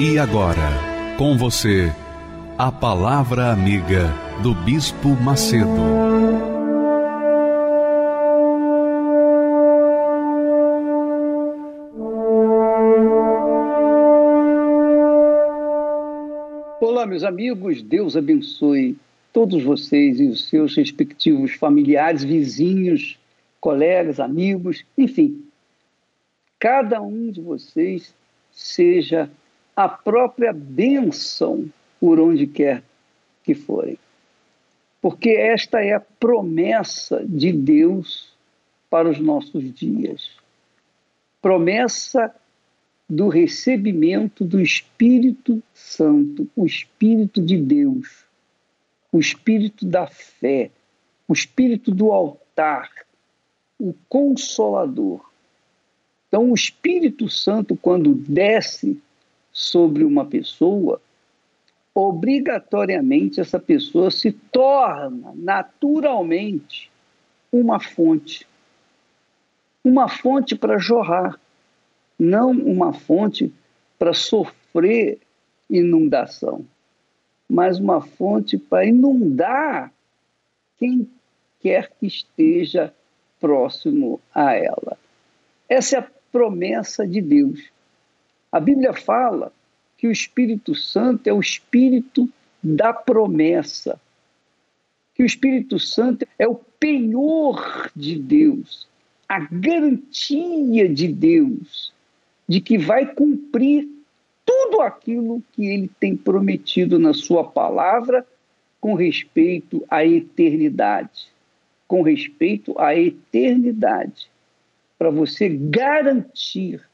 E agora, com você, a Palavra Amiga do Bispo Macedo. Olá, meus amigos, Deus abençoe todos vocês e os seus respectivos familiares, vizinhos, colegas, amigos, enfim. Cada um de vocês seja a própria bênção por onde quer que forem. Porque esta é a promessa de Deus para os nossos dias. Promessa do recebimento do Espírito Santo, o Espírito de Deus, o Espírito da fé, o Espírito do altar, o Consolador. Então, o Espírito Santo, quando desce sobre uma pessoa, obrigatoriamente essa pessoa se torna naturalmente uma fonte. Uma fonte para jorrar, não uma fonte para sofrer inundação, mas uma fonte para inundar quem quer que esteja próximo a ela. Essa é a promessa de Deus. A Bíblia fala que o Espírito Santo é o Espírito da promessa, que o Espírito Santo é o penhor de Deus, a garantia de Deus de que vai cumprir tudo aquilo que ele tem prometido na sua palavra com respeito à eternidade. Com respeito à eternidade. Para você garantir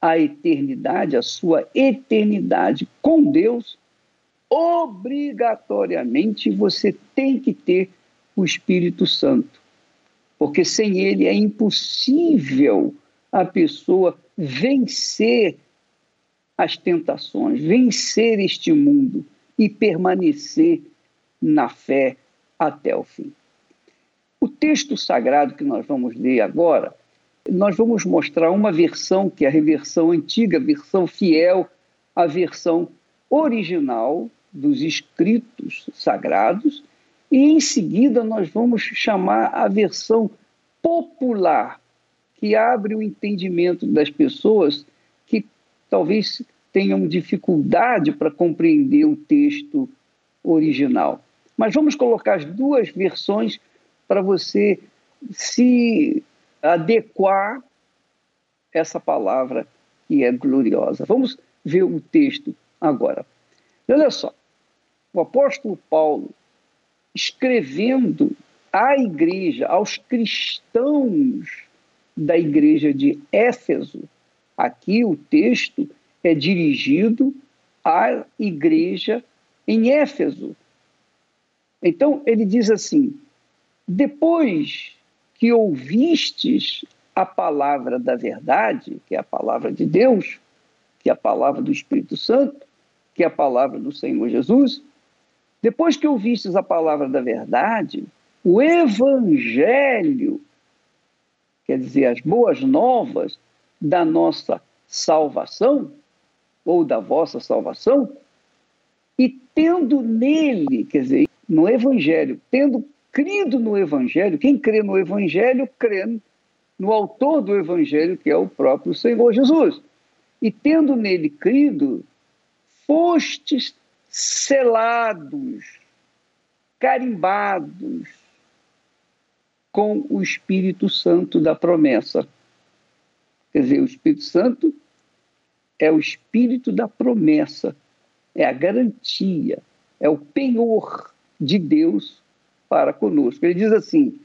a eternidade, a sua eternidade com Deus, obrigatoriamente você tem que ter o Espírito Santo. Porque sem ele é impossível a pessoa vencer as tentações, vencer este mundo e permanecer na fé até o fim. O texto sagrado que nós vamos ler agora nós vamos mostrar uma versão, que é a reversão antiga, a versão fiel à versão original dos escritos sagrados, e em seguida nós vamos chamar a versão popular, que abre o entendimento das pessoas que talvez tenham dificuldade para compreender o texto original. Mas vamos colocar as duas versões para você se adequar essa palavra que é gloriosa. Vamos ver o texto agora. Olha só, o apóstolo Paulo, escrevendo à igreja, aos cristãos da igreja de Éfeso, aqui o texto é dirigido à igreja em Éfeso. Então, ele diz assim: depois que ouvistes a palavra da verdade, que é a palavra de Deus, que é a palavra do Espírito Santo, que é a palavra do Senhor Jesus, depois que ouvistes a palavra da verdade, o evangelho, quer dizer, as boas novas da nossa salvação, ou da vossa salvação, e tendo nele, quer dizer, no evangelho, tendo crido no Evangelho, quem crê no Evangelho, crê no autor do Evangelho, que é o próprio Senhor Jesus. E tendo nele crido, fostes selados, carimbados com o Espírito Santo da promessa. Quer dizer, o Espírito Santo é o Espírito da promessa, é a garantia, é o penhor de Deus para conosco. Ele diz assim: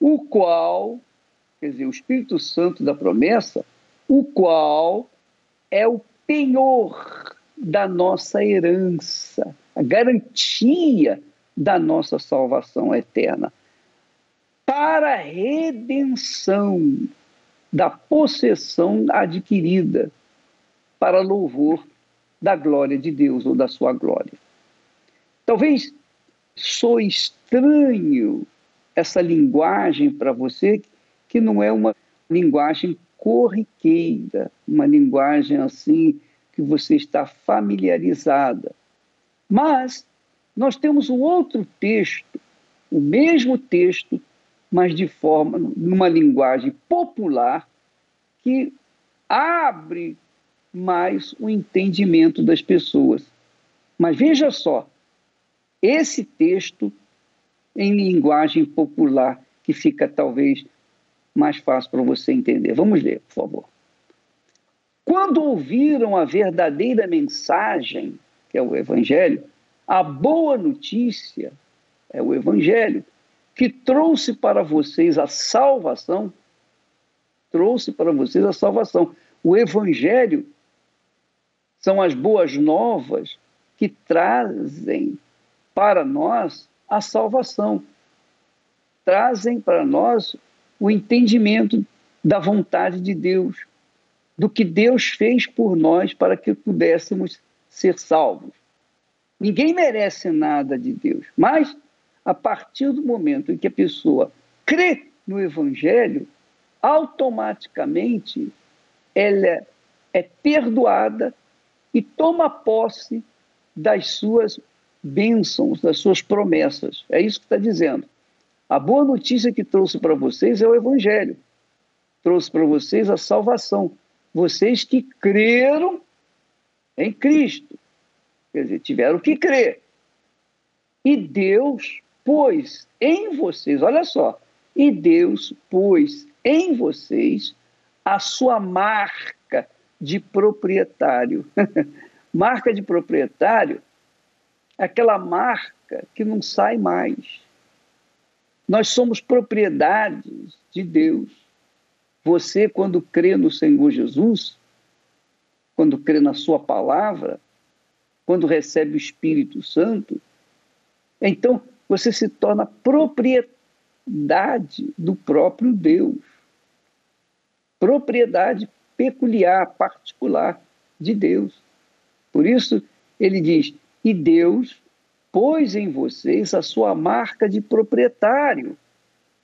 o qual, quer dizer, o Espírito Santo da promessa, o qual é o penhor da nossa herança, a garantia da nossa salvação eterna. Para a redenção da possessão adquirida, para louvor da glória de Deus ou da sua glória. Talvez sou estranho essa linguagem para você, que não é uma linguagem corriqueira, uma linguagem assim que você está familiarizada. Mas nós temos um outro texto, o mesmo texto, mas de forma, numa linguagem popular, que abre mais o entendimento das pessoas. Mas veja só, esse texto em linguagem popular, que fica talvez mais fácil para você entender. Vamos ler, por favor. Quando ouviram a verdadeira mensagem, que é o Evangelho, a boa notícia é o Evangelho, que trouxe para vocês a salvação, trouxe para vocês a salvação. O Evangelho são as boas novas que trazem para nós a salvação, trazem para nós o entendimento da vontade de Deus, do que Deus fez por nós para que pudéssemos ser salvos. Ninguém merece nada de Deus, mas a partir do momento em que a pessoa crê no Evangelho, automaticamente ela é perdoada e toma posse das suas bênçãos, das suas promessas. É isso que está dizendo. A boa notícia que trouxe para vocês é o Evangelho. Trouxe para vocês a salvação. Vocês que creram em Cristo. Quer dizer, tiveram que crer. E Deus pôs em vocês, olha só, e Deus pôs em vocês a sua marca de proprietário. marca de proprietário aquela marca que não sai mais. Nós somos propriedades de Deus. Você, quando crê no Senhor Jesus, quando crê na Sua palavra, quando recebe o Espírito Santo, então você se torna propriedade do próprio Deus. Propriedade peculiar, particular de Deus. Por isso, ele diz: e Deus pôs em vocês a sua marca de proprietário,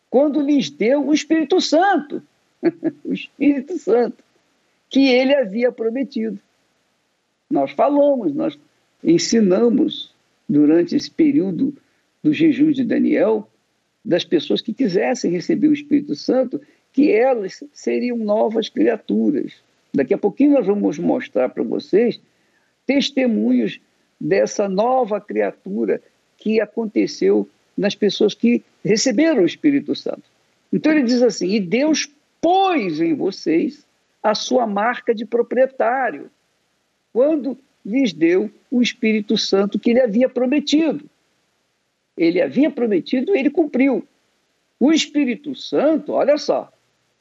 quando lhes deu o Espírito Santo, o Espírito Santo, que ele havia prometido. Nós falamos, nós ensinamos durante esse período do jejum de Daniel, das pessoas que quisessem receber o Espírito Santo, que elas seriam novas criaturas. Daqui a pouquinho nós vamos mostrar para vocês testemunhos dessa nova criatura que aconteceu nas pessoas que receberam o Espírito Santo. Então ele diz assim: e Deus pôs em vocês a sua marca de proprietário, quando lhes deu o Espírito Santo que ele havia prometido. Ele havia prometido, ele cumpriu. O Espírito Santo, olha só,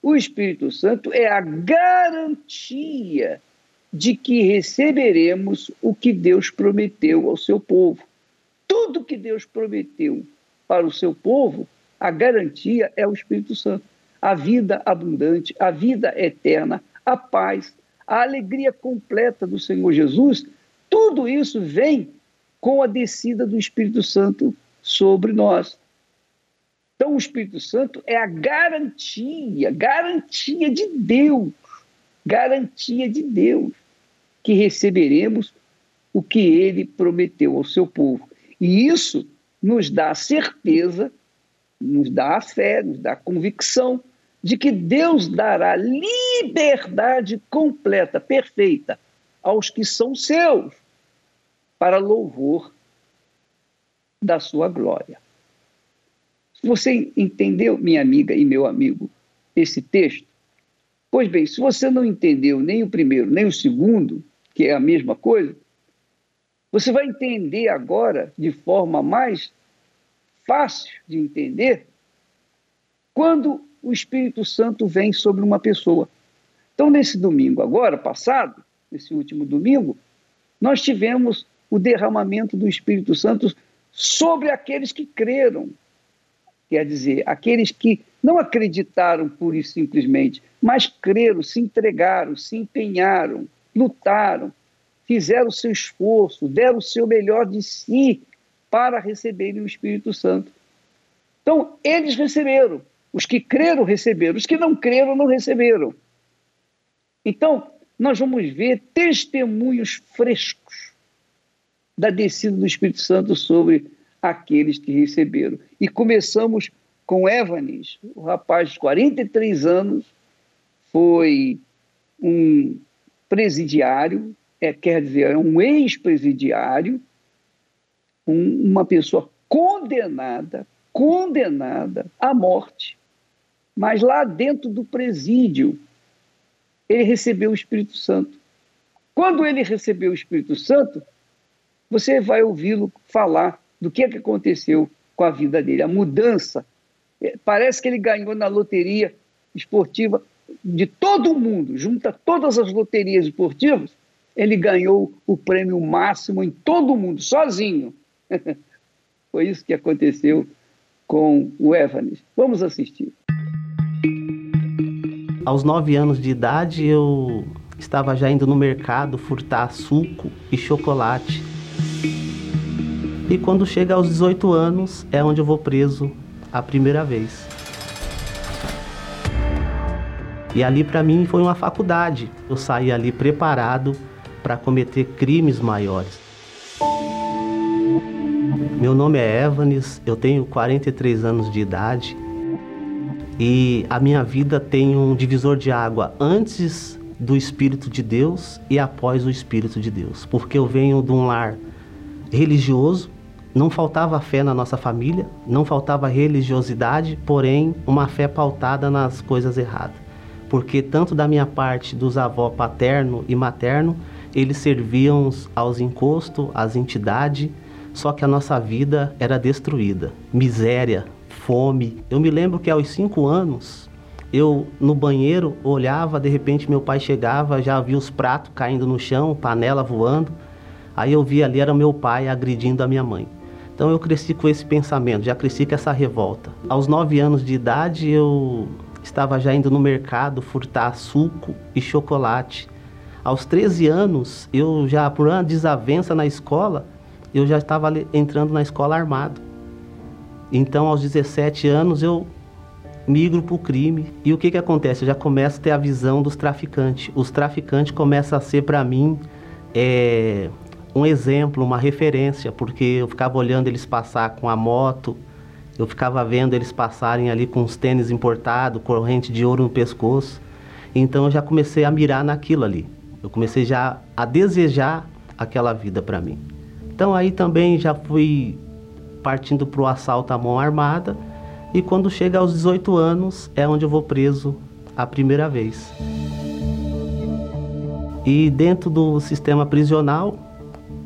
o Espírito Santo é a garantia de que receberemos o que Deus prometeu ao seu povo. Tudo que Deus prometeu para o seu povo, a garantia é o Espírito Santo. A vida abundante, a vida eterna, a paz, a alegria completa do Senhor Jesus, tudo isso vem com a descida do Espírito Santo sobre nós. Então, o Espírito Santo é a garantia, garantia de Deus, garantia de Deus que receberemos o que ele prometeu ao seu povo. E isso nos dá a certeza, nos dá a fé, nos dá a convicção de que Deus dará liberdade completa, perfeita, aos que são seus, para louvor da sua glória. Você entendeu, minha amiga e meu amigo, esse texto? Pois bem, se você não entendeu nem o primeiro, nem o segundo, que é a mesma coisa, você vai entender agora, de forma mais fácil de entender, quando o Espírito Santo vem sobre uma pessoa. Então, nesse domingo agora, passado, nesse último domingo, nós tivemos o derramamento do Espírito Santo sobre aqueles que creram. Quer dizer, aqueles que não acreditaram pura e simplesmente, mas creram, se entregaram, se empenharam, lutaram, fizeram o seu esforço, deram o seu melhor de si para receberem o Espírito Santo. Então, eles receberam. Os que creram, receberam. Os que não creram, não receberam. Então, nós vamos ver testemunhos frescos da descida do Espírito Santo sobre aqueles que receberam. E começamos com Evanes, o rapaz de 43 anos, foi um presidiário, é, quer dizer, é um ex-presidiário, um, uma pessoa condenada, condenada à morte, mas lá dentro do presídio, ele recebeu o Espírito Santo. Quando ele recebeu o Espírito Santo, você vai ouvi-lo falar do que, é que aconteceu com a vida dele, a mudança. É, parece que ele ganhou na loteria esportiva de todo mundo, junta todas as loterias esportivas, ele ganhou o prêmio máximo em todo o mundo, sozinho. Foi isso que aconteceu com o Evanes. Vamos assistir. Aos nove anos de idade, eu estava já indo no mercado furtar suco e chocolate. E quando chega aos 18 anos, é onde eu vou preso a primeira vez. E ali para mim foi uma faculdade. Eu saí ali preparado para cometer crimes maiores. Meu nome é Evanes, eu tenho 43 anos de idade e a minha vida tem um divisor de água antes do Espírito de Deus e após o Espírito de Deus, porque eu venho de um lar religioso, não faltava fé na nossa família, não faltava religiosidade, porém uma fé pautada nas coisas erradas porque tanto da minha parte dos avós paterno e materno, eles serviam aos encostos, às entidades, só que a nossa vida era destruída. Miséria, fome. Eu me lembro que aos cinco anos, eu no banheiro olhava, de repente meu pai chegava, já via os pratos caindo no chão, panela voando. Aí eu via ali era meu pai agredindo a minha mãe. Então eu cresci com esse pensamento, já cresci com essa revolta. Aos nove anos de idade eu estava já indo no mercado furtar suco e chocolate. Aos 13 anos, eu já, por uma desavença na escola, eu já estava entrando na escola armado. Então, aos 17 anos, eu migro para o crime. E o que, que acontece? Eu já começo a ter a visão dos traficantes. Os traficantes começam a ser para mim é, um exemplo, uma referência, porque eu ficava olhando eles passar com a moto, eu ficava vendo eles passarem ali com os tênis importados, corrente de ouro no pescoço. Então eu já comecei a mirar naquilo ali. Eu comecei já a desejar aquela vida para mim. Então aí também já fui partindo para o assalto à mão armada. E quando chega aos 18 anos é onde eu vou preso a primeira vez. E dentro do sistema prisional,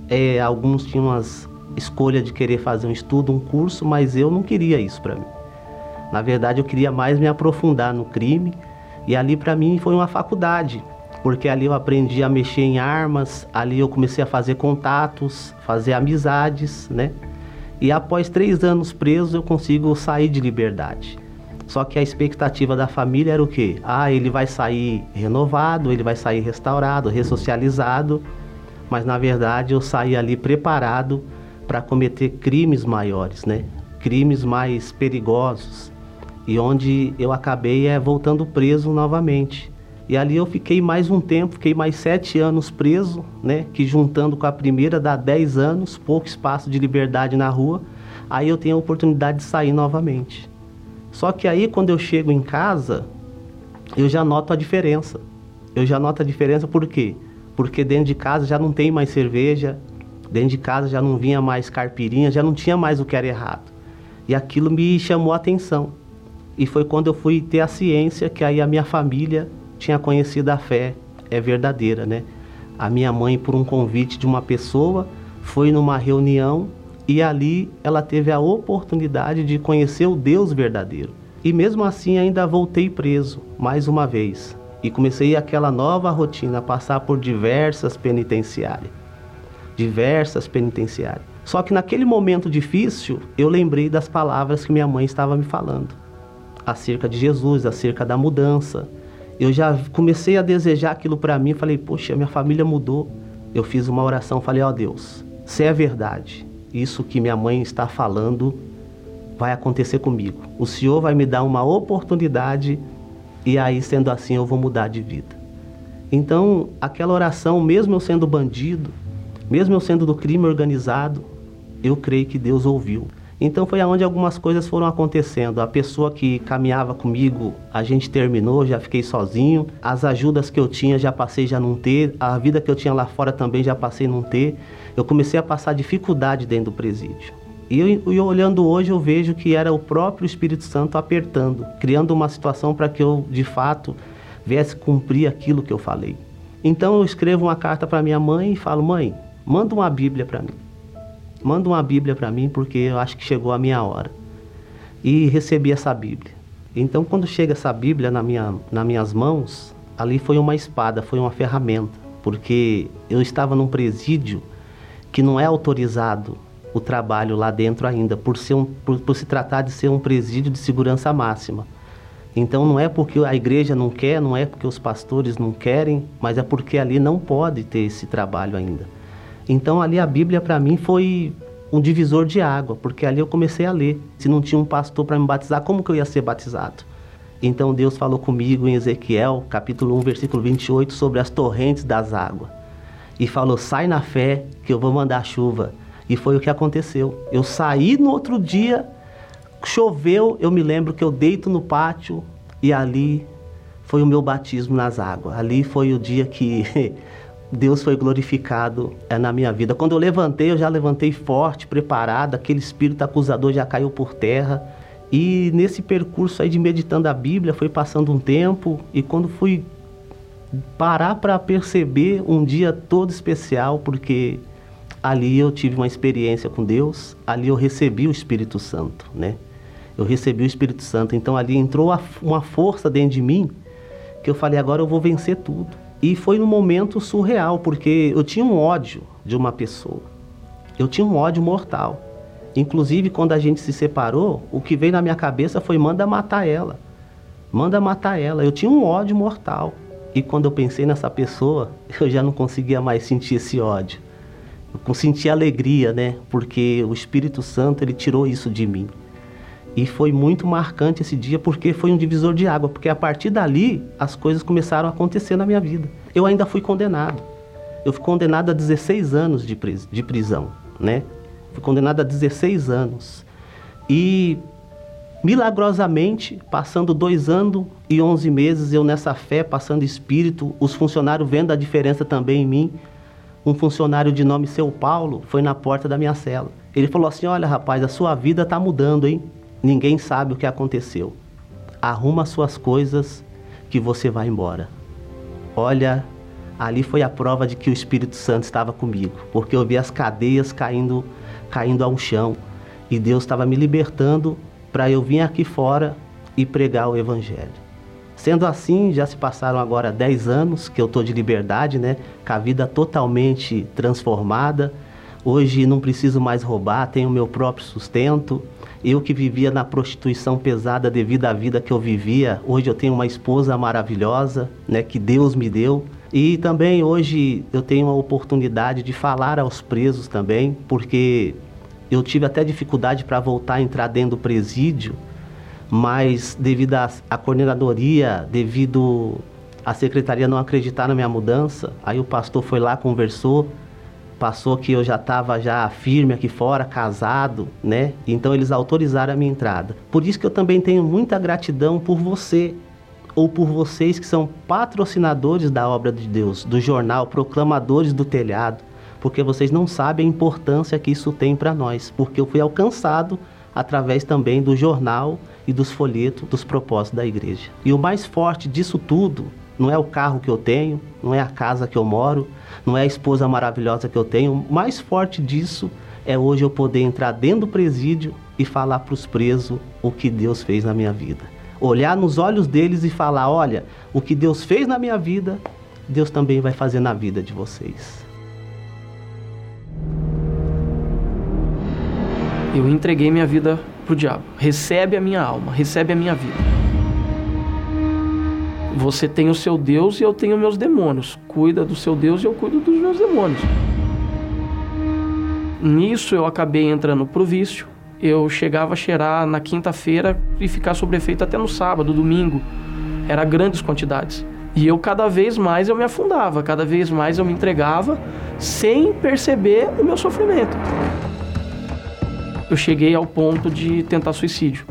é, alguns tinham as escolha de querer fazer um estudo, um curso, mas eu não queria isso para mim. Na verdade, eu queria mais me aprofundar no crime e ali para mim foi uma faculdade, porque ali eu aprendi a mexer em armas, ali eu comecei a fazer contatos, fazer amizades, né? E após três anos preso, eu consigo sair de liberdade. Só que a expectativa da família era o quê? Ah, ele vai sair renovado, ele vai sair restaurado, ressocializado. Mas na verdade eu saí ali preparado para cometer crimes maiores, né? Crimes mais perigosos. E onde eu acabei é voltando preso novamente. E ali eu fiquei mais um tempo, fiquei mais sete anos preso, né? Que juntando com a primeira dá dez anos, pouco espaço de liberdade na rua. Aí eu tenho a oportunidade de sair novamente. Só que aí quando eu chego em casa, eu já noto a diferença. Eu já noto a diferença por quê? Porque dentro de casa já não tem mais cerveja, Dentro de casa já não vinha mais carpirinha, já não tinha mais o que era errado. E aquilo me chamou a atenção. E foi quando eu fui ter a ciência que aí a minha família tinha conhecido a fé é verdadeira, né? A minha mãe, por um convite de uma pessoa, foi numa reunião e ali ela teve a oportunidade de conhecer o Deus verdadeiro. E mesmo assim ainda voltei preso mais uma vez. E comecei aquela nova rotina, passar por diversas penitenciárias. Diversas penitenciárias. Só que naquele momento difícil, eu lembrei das palavras que minha mãe estava me falando acerca de Jesus, acerca da mudança. Eu já comecei a desejar aquilo para mim, falei, poxa, minha família mudou. Eu fiz uma oração, falei, ó oh, Deus, se é verdade, isso que minha mãe está falando vai acontecer comigo. O Senhor vai me dar uma oportunidade e aí, sendo assim, eu vou mudar de vida. Então, aquela oração, mesmo eu sendo bandido, mesmo eu sendo do crime organizado, eu creio que Deus ouviu. Então foi aonde algumas coisas foram acontecendo. A pessoa que caminhava comigo, a gente terminou, já fiquei sozinho. As ajudas que eu tinha já passei já não ter. A vida que eu tinha lá fora também já passei não ter. Eu comecei a passar dificuldade dentro do presídio. E eu, eu, olhando hoje, eu vejo que era o próprio Espírito Santo apertando, criando uma situação para que eu, de fato, viesse cumprir aquilo que eu falei. Então eu escrevo uma carta para minha mãe e falo: Mãe, manda uma Bíblia para mim. Manda uma Bíblia para mim porque eu acho que chegou a minha hora. E recebi essa Bíblia. Então, quando chega essa Bíblia na minha, nas minhas mãos, ali foi uma espada, foi uma ferramenta, porque eu estava num presídio que não é autorizado o trabalho lá dentro ainda, por, ser um, por, por se tratar de ser um presídio de segurança máxima. Então não é porque a igreja não quer, não é porque os pastores não querem, mas é porque ali não pode ter esse trabalho ainda. Então ali a Bíblia para mim foi um divisor de água, porque ali eu comecei a ler. Se não tinha um pastor para me batizar, como que eu ia ser batizado? Então Deus falou comigo em Ezequiel, capítulo 1, versículo 28, sobre as torrentes das águas. E falou: "Sai na fé, que eu vou mandar chuva". E foi o que aconteceu. Eu saí no outro dia, choveu, eu me lembro que eu deito no pátio e ali foi o meu batismo nas águas. Ali foi o dia que Deus foi glorificado é, na minha vida. Quando eu levantei, eu já levantei forte, preparado, aquele espírito acusador já caiu por terra. E nesse percurso aí de meditando a Bíblia, foi passando um tempo e quando fui parar para perceber um dia todo especial, porque ali eu tive uma experiência com Deus, ali eu recebi o Espírito Santo, né? Eu recebi o Espírito Santo, então ali entrou uma força dentro de mim que eu falei, agora eu vou vencer tudo. E foi num momento surreal, porque eu tinha um ódio de uma pessoa. Eu tinha um ódio mortal. Inclusive, quando a gente se separou, o que veio na minha cabeça foi: manda matar ela. Manda matar ela. Eu tinha um ódio mortal. E quando eu pensei nessa pessoa, eu já não conseguia mais sentir esse ódio eu senti alegria, né? Porque o Espírito Santo ele tirou isso de mim. E foi muito marcante esse dia porque foi um divisor de água, porque a partir dali as coisas começaram a acontecer na minha vida. Eu ainda fui condenado. Eu fui condenado a 16 anos de, pris de prisão, né? Fui condenado a 16 anos. E milagrosamente, passando dois anos e 11 meses, eu nessa fé, passando espírito, os funcionários vendo a diferença também em mim, um funcionário de nome Seu Paulo foi na porta da minha cela. Ele falou assim: Olha, rapaz, a sua vida está mudando, hein? Ninguém sabe o que aconteceu. Arruma suas coisas que você vai embora. Olha, ali foi a prova de que o Espírito Santo estava comigo, porque eu vi as cadeias caindo, caindo ao chão e Deus estava me libertando para eu vir aqui fora e pregar o Evangelho. Sendo assim, já se passaram agora 10 anos que eu estou de liberdade, né? Com a vida totalmente transformada. Hoje não preciso mais roubar, tenho meu próprio sustento. Eu que vivia na prostituição pesada devido à vida que eu vivia, hoje eu tenho uma esposa maravilhosa, né, que Deus me deu. E também hoje eu tenho a oportunidade de falar aos presos também, porque eu tive até dificuldade para voltar a entrar dentro do presídio, mas devido à coordenadoria, devido à secretaria não acreditar na minha mudança, aí o pastor foi lá, conversou, passou que eu já estava já firme aqui fora, casado, né? Então eles autorizaram a minha entrada. Por isso que eu também tenho muita gratidão por você ou por vocês que são patrocinadores da obra de Deus, do jornal Proclamadores do Telhado, porque vocês não sabem a importância que isso tem para nós, porque eu fui alcançado através também do jornal e dos folhetos dos propósitos da igreja. E o mais forte disso tudo não é o carro que eu tenho, não é a casa que eu moro, não é a esposa maravilhosa que eu tenho. O mais forte disso é hoje eu poder entrar dentro do presídio e falar para os presos o que Deus fez na minha vida. olhar nos olhos deles e falar: olha, o que Deus fez na minha vida, Deus também vai fazer na vida de vocês. Eu entreguei minha vida pro diabo. Recebe a minha alma, recebe a minha vida. Você tem o seu Deus e eu tenho meus demônios. Cuida do seu Deus e eu cuido dos meus demônios. Nisso eu acabei entrando pro vício. Eu chegava a cheirar na quinta-feira e ficar sobre efeito até no sábado, domingo. Era grandes quantidades. E eu cada vez mais eu me afundava, cada vez mais eu me entregava sem perceber o meu sofrimento. Eu cheguei ao ponto de tentar suicídio,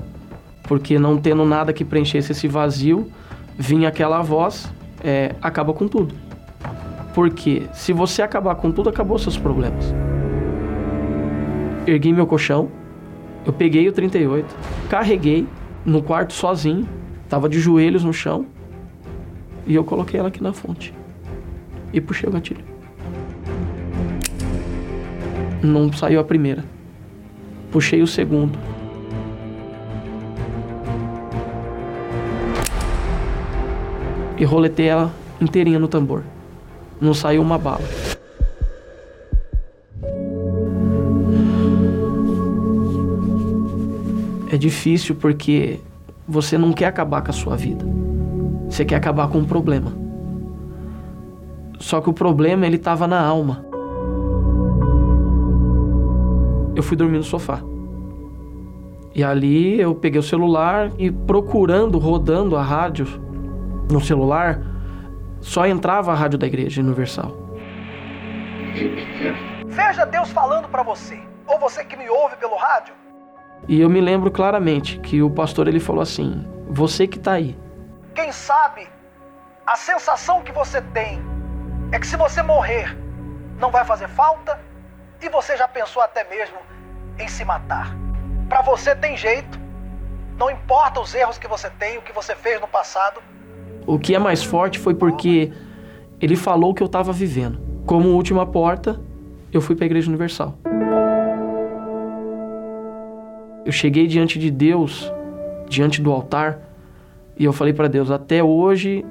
porque não tendo nada que preenchesse esse vazio, vinha aquela voz, é, acaba com tudo. Porque se você acabar com tudo, acabou seus problemas. Ergui meu colchão, eu peguei o 38, carreguei no quarto sozinho, tava de joelhos no chão, e eu coloquei ela aqui na fonte. E puxei o gatilho. Não saiu a primeira. Puxei o segundo. E roletei ela inteirinha no tambor. Não saiu uma bala. É difícil porque você não quer acabar com a sua vida. Você quer acabar com um problema. Só que o problema ele estava na alma. Eu fui dormir no sofá. E ali eu peguei o celular e procurando, rodando a rádio no celular, só entrava a rádio da Igreja Universal. Seja Deus falando para você, ou você que me ouve pelo rádio. E eu me lembro claramente que o pastor ele falou assim: "Você que está aí, quem sabe a sensação que você tem é que se você morrer, não vai fazer falta e você já pensou até mesmo em se matar. Para você tem jeito, não importa os erros que você tem, o que você fez no passado. O que é mais forte foi porque ele falou que eu estava vivendo. Como última porta, eu fui para a Igreja Universal. Eu cheguei diante de Deus, diante do altar, e eu falei para Deus: até hoje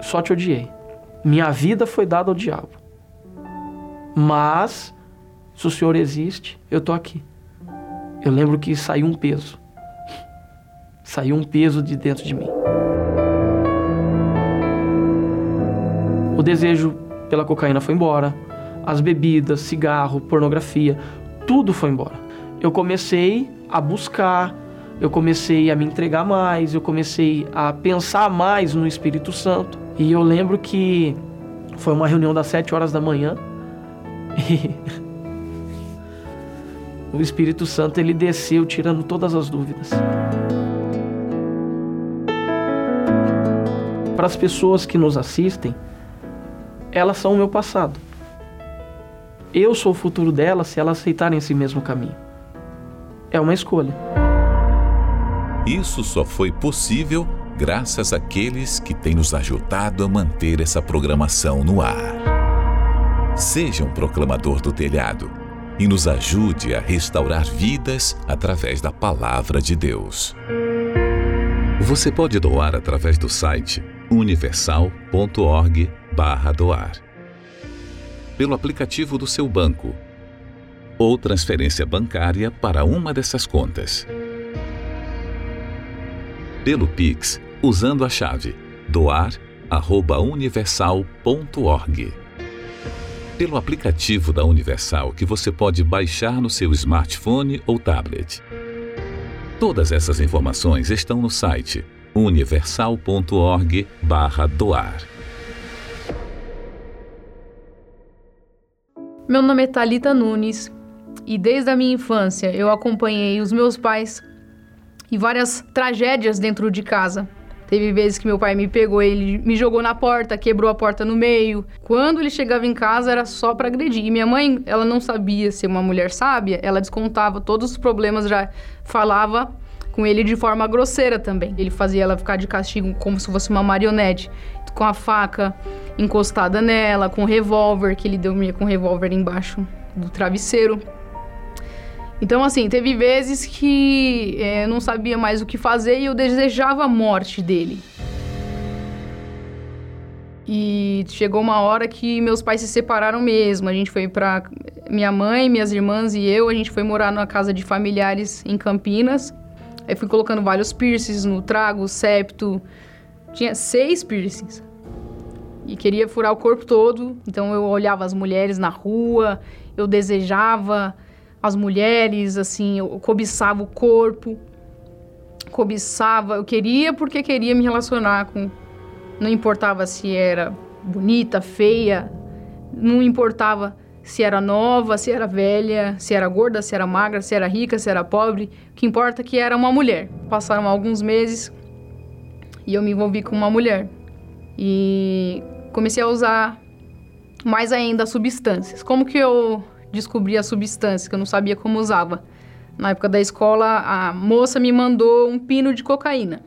só te odiei. Minha vida foi dada ao diabo. Mas, se o Senhor existe, eu tô aqui. Eu lembro que saiu um peso. Saiu um peso de dentro de mim. O desejo pela cocaína foi embora. As bebidas, cigarro, pornografia, tudo foi embora. Eu comecei a buscar eu comecei a me entregar mais, eu comecei a pensar mais no Espírito Santo. E eu lembro que foi uma reunião das sete horas da manhã e o Espírito Santo ele desceu tirando todas as dúvidas. Para as pessoas que nos assistem, elas são o meu passado. Eu sou o futuro delas se elas aceitarem esse mesmo caminho. É uma escolha. Isso só foi possível graças àqueles que têm nos ajudado a manter essa programação no ar. Seja um proclamador do telhado e nos ajude a restaurar vidas através da palavra de Deus. Você pode doar através do site universal.org/doar, pelo aplicativo do seu banco ou transferência bancária para uma dessas contas pelo Pix usando a chave doar@universal.org. Pelo aplicativo da Universal que você pode baixar no seu smartphone ou tablet. Todas essas informações estão no site universal.org/doar. Meu nome é Talita Nunes e desde a minha infância eu acompanhei os meus pais e várias tragédias dentro de casa. Teve vezes que meu pai me pegou, ele me jogou na porta, quebrou a porta no meio. Quando ele chegava em casa era só para agredir. E minha mãe, ela não sabia ser uma mulher sábia, ela descontava todos os problemas, já falava com ele de forma grosseira também. Ele fazia ela ficar de castigo como se fosse uma marionete, com a faca encostada nela, com o revólver, que ele dormia com o revólver embaixo do travesseiro. Então, assim, teve vezes que é, eu não sabia mais o que fazer e eu desejava a morte dele. E chegou uma hora que meus pais se separaram mesmo. A gente foi pra. Minha mãe, minhas irmãs e eu, a gente foi morar numa casa de familiares em Campinas. Aí fui colocando vários piercings no trago, septo. Tinha seis piercings. E queria furar o corpo todo. Então eu olhava as mulheres na rua, eu desejava as mulheres, assim, eu cobiçava o corpo. Cobiçava, eu queria porque queria me relacionar com. Não importava se era bonita, feia, não importava se era nova, se era velha, se era gorda, se era magra, se era rica, se era pobre. O que importa é que era uma mulher. Passaram alguns meses e eu me envolvi com uma mulher. E comecei a usar mais ainda substâncias. Como que eu descobri as substâncias que eu não sabia como usava? Na época da escola, a moça me mandou um pino de cocaína.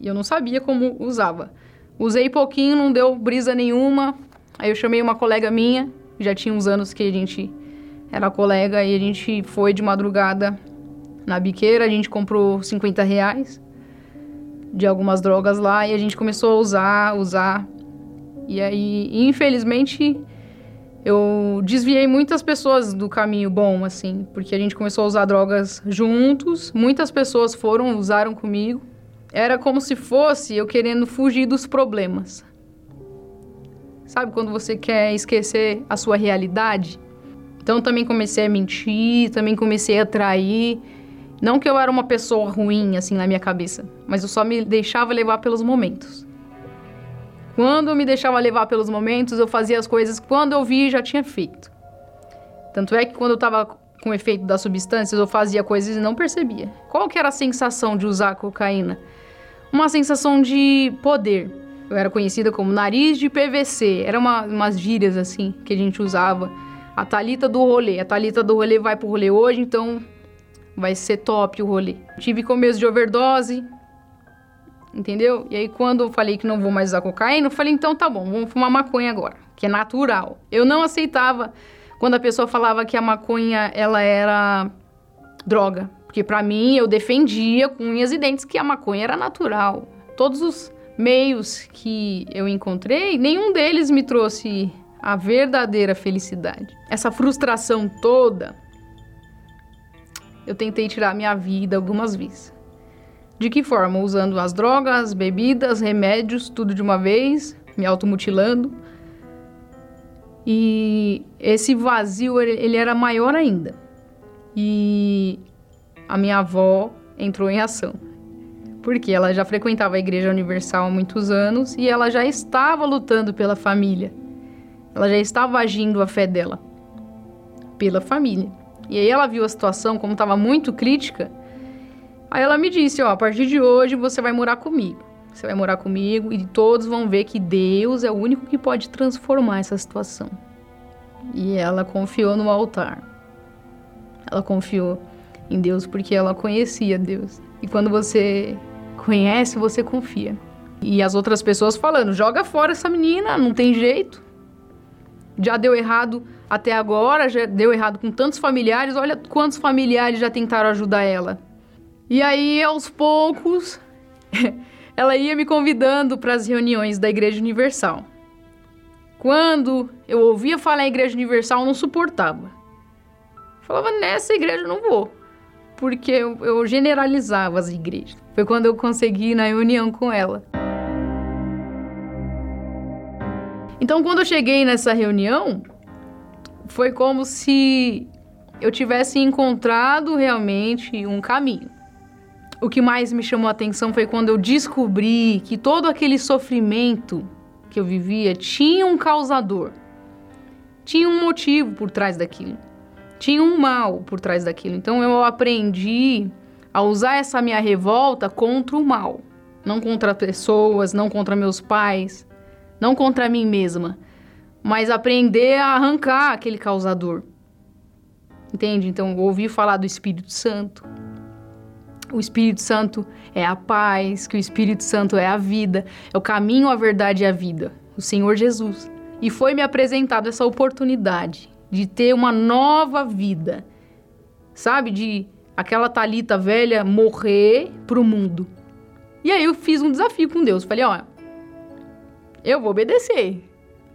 E eu não sabia como usava. Usei pouquinho, não deu brisa nenhuma. Aí eu chamei uma colega minha, já tinha uns anos que a gente era colega, e a gente foi de madrugada na biqueira, a gente comprou 50 reais de algumas drogas lá e a gente começou a usar, usar. E aí, infelizmente, eu desviei muitas pessoas do caminho bom, assim, porque a gente começou a usar drogas juntos, muitas pessoas foram, usaram comigo. Era como se fosse eu querendo fugir dos problemas. Sabe quando você quer esquecer a sua realidade? Então também comecei a mentir, também comecei a trair. Não que eu era uma pessoa ruim assim na minha cabeça, mas eu só me deixava levar pelos momentos. Quando eu me deixava levar pelos momentos, eu fazia as coisas quando eu vi já tinha feito. Tanto é que quando eu estava com o efeito das substâncias, eu fazia coisas e não percebia. Qual que era a sensação de usar cocaína? Uma sensação de poder. Eu era conhecida como nariz de PVC. Era uma, umas gírias assim que a gente usava. A Talita do rolê. A Talita do rolê vai pro rolê hoje, então vai ser top o rolê. Tive começo de overdose, entendeu? E aí quando eu falei que não vou mais usar cocaína, eu falei, então tá bom, vamos fumar maconha agora, que é natural. Eu não aceitava quando a pessoa falava que a maconha, ela era droga. Porque para mim, eu defendia com unhas e dentes que a maconha era natural. Todos os meios que eu encontrei, nenhum deles me trouxe a verdadeira felicidade. Essa frustração toda, eu tentei tirar minha vida algumas vezes. De que forma? Usando as drogas, bebidas, remédios, tudo de uma vez, me automutilando. E esse vazio, ele era maior ainda. E a minha avó entrou em ação. Porque ela já frequentava a Igreja Universal há muitos anos e ela já estava lutando pela família. Ela já estava agindo a fé dela pela família. E aí ela viu a situação como estava muito crítica Aí ela me disse, ó, a partir de hoje você vai morar comigo. Você vai morar comigo e todos vão ver que Deus é o único que pode transformar essa situação. E ela confiou no altar. Ela confiou em Deus porque ela conhecia Deus. E quando você conhece, você confia. E as outras pessoas falando: joga fora essa menina, não tem jeito. Já deu errado até agora, já deu errado com tantos familiares. Olha quantos familiares já tentaram ajudar ela. E aí, aos poucos, ela ia me convidando para as reuniões da Igreja Universal. Quando eu ouvia falar em Igreja Universal, eu não suportava. Falava, nessa igreja eu não vou. Porque eu, eu generalizava as igrejas. Foi quando eu consegui ir na reunião com ela. Então, quando eu cheguei nessa reunião, foi como se eu tivesse encontrado realmente um caminho. O que mais me chamou a atenção foi quando eu descobri que todo aquele sofrimento que eu vivia tinha um causador. Tinha um motivo por trás daquilo. Tinha um mal por trás daquilo. Então eu aprendi a usar essa minha revolta contra o mal. Não contra pessoas, não contra meus pais, não contra mim mesma. Mas aprender a arrancar aquele causador. Entende? Então, ouvi falar do Espírito Santo o Espírito Santo é a paz, que o Espírito Santo é a vida, é o caminho, a verdade e a vida, o Senhor Jesus. E foi me apresentado essa oportunidade de ter uma nova vida, sabe? De aquela talita velha morrer pro mundo. E aí eu fiz um desafio com Deus. Falei, ó, eu vou obedecer,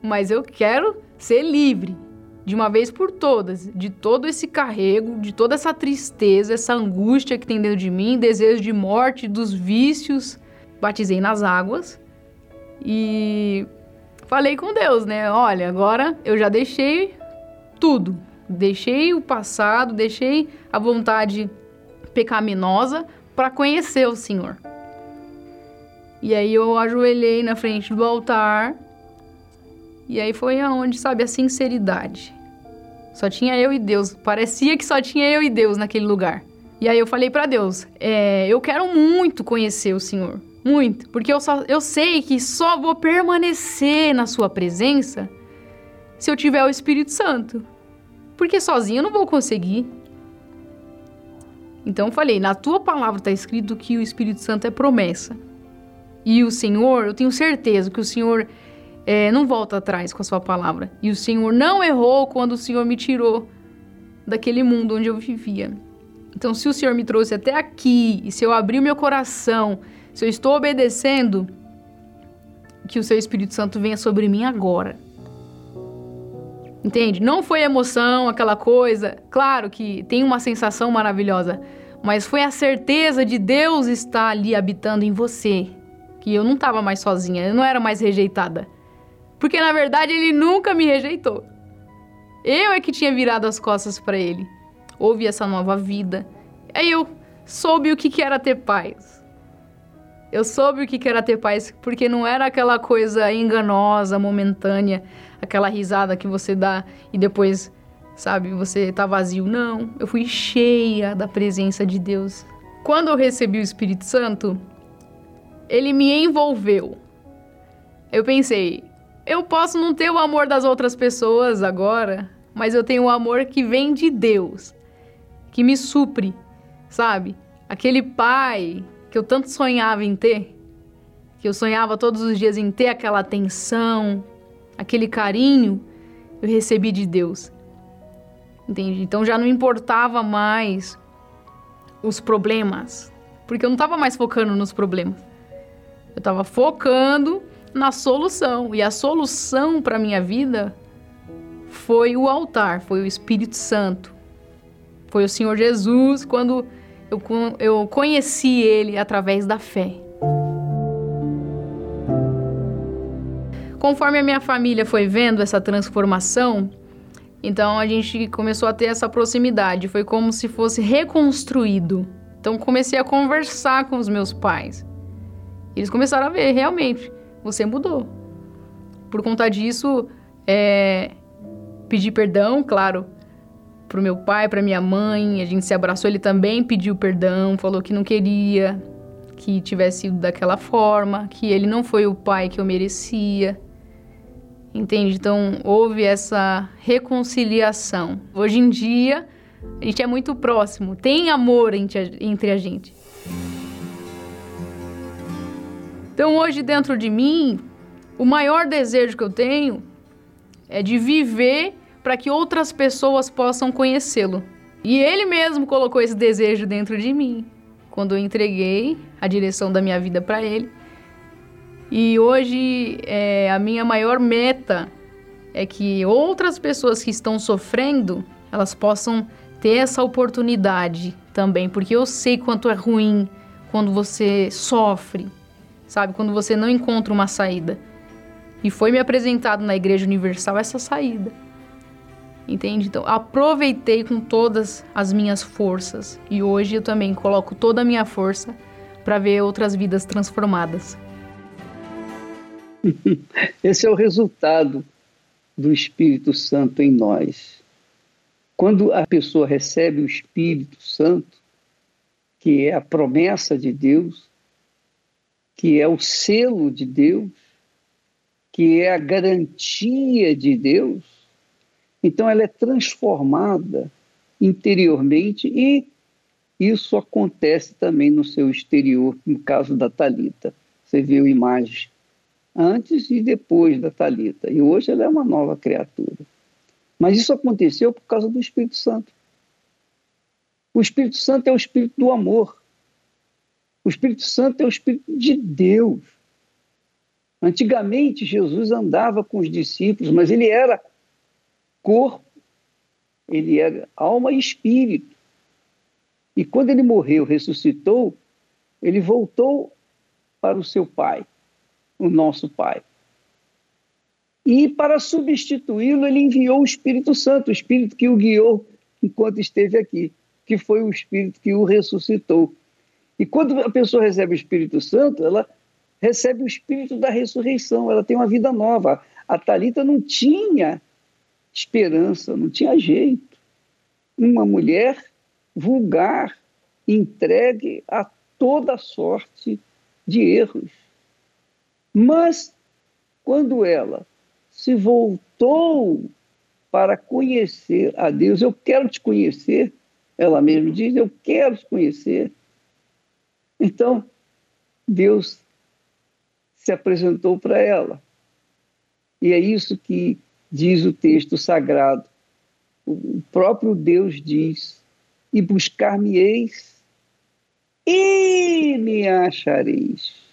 mas eu quero ser livre de uma vez por todas, de todo esse carrego, de toda essa tristeza, essa angústia que tem dentro de mim, desejo de morte, dos vícios. Batizei nas águas e falei com Deus, né? Olha, agora eu já deixei tudo. Deixei o passado, deixei a vontade pecaminosa para conhecer o Senhor. E aí eu ajoelhei na frente do altar. E aí foi aonde, sabe, a sinceridade. Só tinha eu e Deus. Parecia que só tinha eu e Deus naquele lugar. E aí eu falei para Deus: é, eu quero muito conhecer o Senhor. Muito. Porque eu, só, eu sei que só vou permanecer na Sua presença se eu tiver o Espírito Santo. Porque sozinho eu não vou conseguir. Então eu falei: na tua palavra está escrito que o Espírito Santo é promessa. E o Senhor, eu tenho certeza que o Senhor é, não volta atrás com a sua palavra. E o Senhor não errou quando o Senhor me tirou daquele mundo onde eu vivia. Então, se o Senhor me trouxe até aqui, e se eu abrir o meu coração, se eu estou obedecendo, que o seu Espírito Santo venha sobre mim agora. Entende? Não foi emoção, aquela coisa. Claro que tem uma sensação maravilhosa, mas foi a certeza de Deus estar ali habitando em você que eu não estava mais sozinha, eu não era mais rejeitada. Porque na verdade ele nunca me rejeitou. Eu é que tinha virado as costas para ele. Houve essa nova vida. Aí eu soube o que, era ter paz. Eu soube o que, que era ter paz, porque não era aquela coisa enganosa, momentânea, aquela risada que você dá e depois, sabe, você tá vazio. Não, eu fui cheia da presença de Deus. Quando eu recebi o Espírito Santo, ele me envolveu. Eu pensei, eu posso não ter o amor das outras pessoas agora, mas eu tenho o amor que vem de Deus, que me supre, sabe? Aquele pai que eu tanto sonhava em ter, que eu sonhava todos os dias em ter aquela atenção, aquele carinho, eu recebi de Deus. Entende? Então já não importava mais os problemas, porque eu não estava mais focando nos problemas. Eu estava focando na solução. E a solução para minha vida foi o altar, foi o Espírito Santo. Foi o Senhor Jesus quando eu, eu conheci Ele através da fé. Conforme a minha família foi vendo essa transformação, então a gente começou a ter essa proximidade. Foi como se fosse reconstruído. Então comecei a conversar com os meus pais. Eles começaram a ver, realmente, você mudou. Por conta disso, é, pedi perdão, claro, pro meu pai, pra minha mãe. A gente se abraçou, ele também pediu perdão, falou que não queria que tivesse sido daquela forma, que ele não foi o pai que eu merecia. Entende? Então houve essa reconciliação. Hoje em dia, a gente é muito próximo, tem amor entre a gente. Então, hoje, dentro de mim, o maior desejo que eu tenho é de viver para que outras pessoas possam conhecê-lo. E ele mesmo colocou esse desejo dentro de mim quando eu entreguei a direção da minha vida para ele. E hoje é, a minha maior meta é que outras pessoas que estão sofrendo elas possam ter essa oportunidade também, porque eu sei quanto é ruim quando você sofre, sabe? Quando você não encontra uma saída. E foi me apresentado na Igreja Universal essa saída. Entende? Então, aproveitei com todas as minhas forças. E hoje eu também coloco toda a minha força para ver outras vidas transformadas. Esse é o resultado do Espírito Santo em nós. Quando a pessoa recebe o Espírito Santo, que é a promessa de Deus, que é o selo de Deus, que é a garantia de Deus, então ela é transformada interiormente e isso acontece também no seu exterior, no caso da Talita. Você viu imagens antes e depois da Talita, e hoje ela é uma nova criatura. Mas isso aconteceu por causa do Espírito Santo. O Espírito Santo é o Espírito do amor. O Espírito Santo é o Espírito de Deus. Antigamente, Jesus andava com os discípulos, mas ele era corpo, ele era alma e espírito. E quando ele morreu, ressuscitou, ele voltou para o seu Pai, o nosso Pai. E para substituí-lo, ele enviou o Espírito Santo, o Espírito que o guiou enquanto esteve aqui, que foi o Espírito que o ressuscitou. E quando a pessoa recebe o Espírito Santo, ela recebe o Espírito da ressurreição, ela tem uma vida nova. A Talita não tinha esperança, não tinha jeito. Uma mulher vulgar, entregue a toda sorte de erros. Mas, quando ela se voltou para conhecer a Deus, eu quero te conhecer, ela mesma diz, eu quero te conhecer. Então, Deus se apresentou para ela. E é isso que diz o texto sagrado. O próprio Deus diz: E buscar-me-eis e me achareis.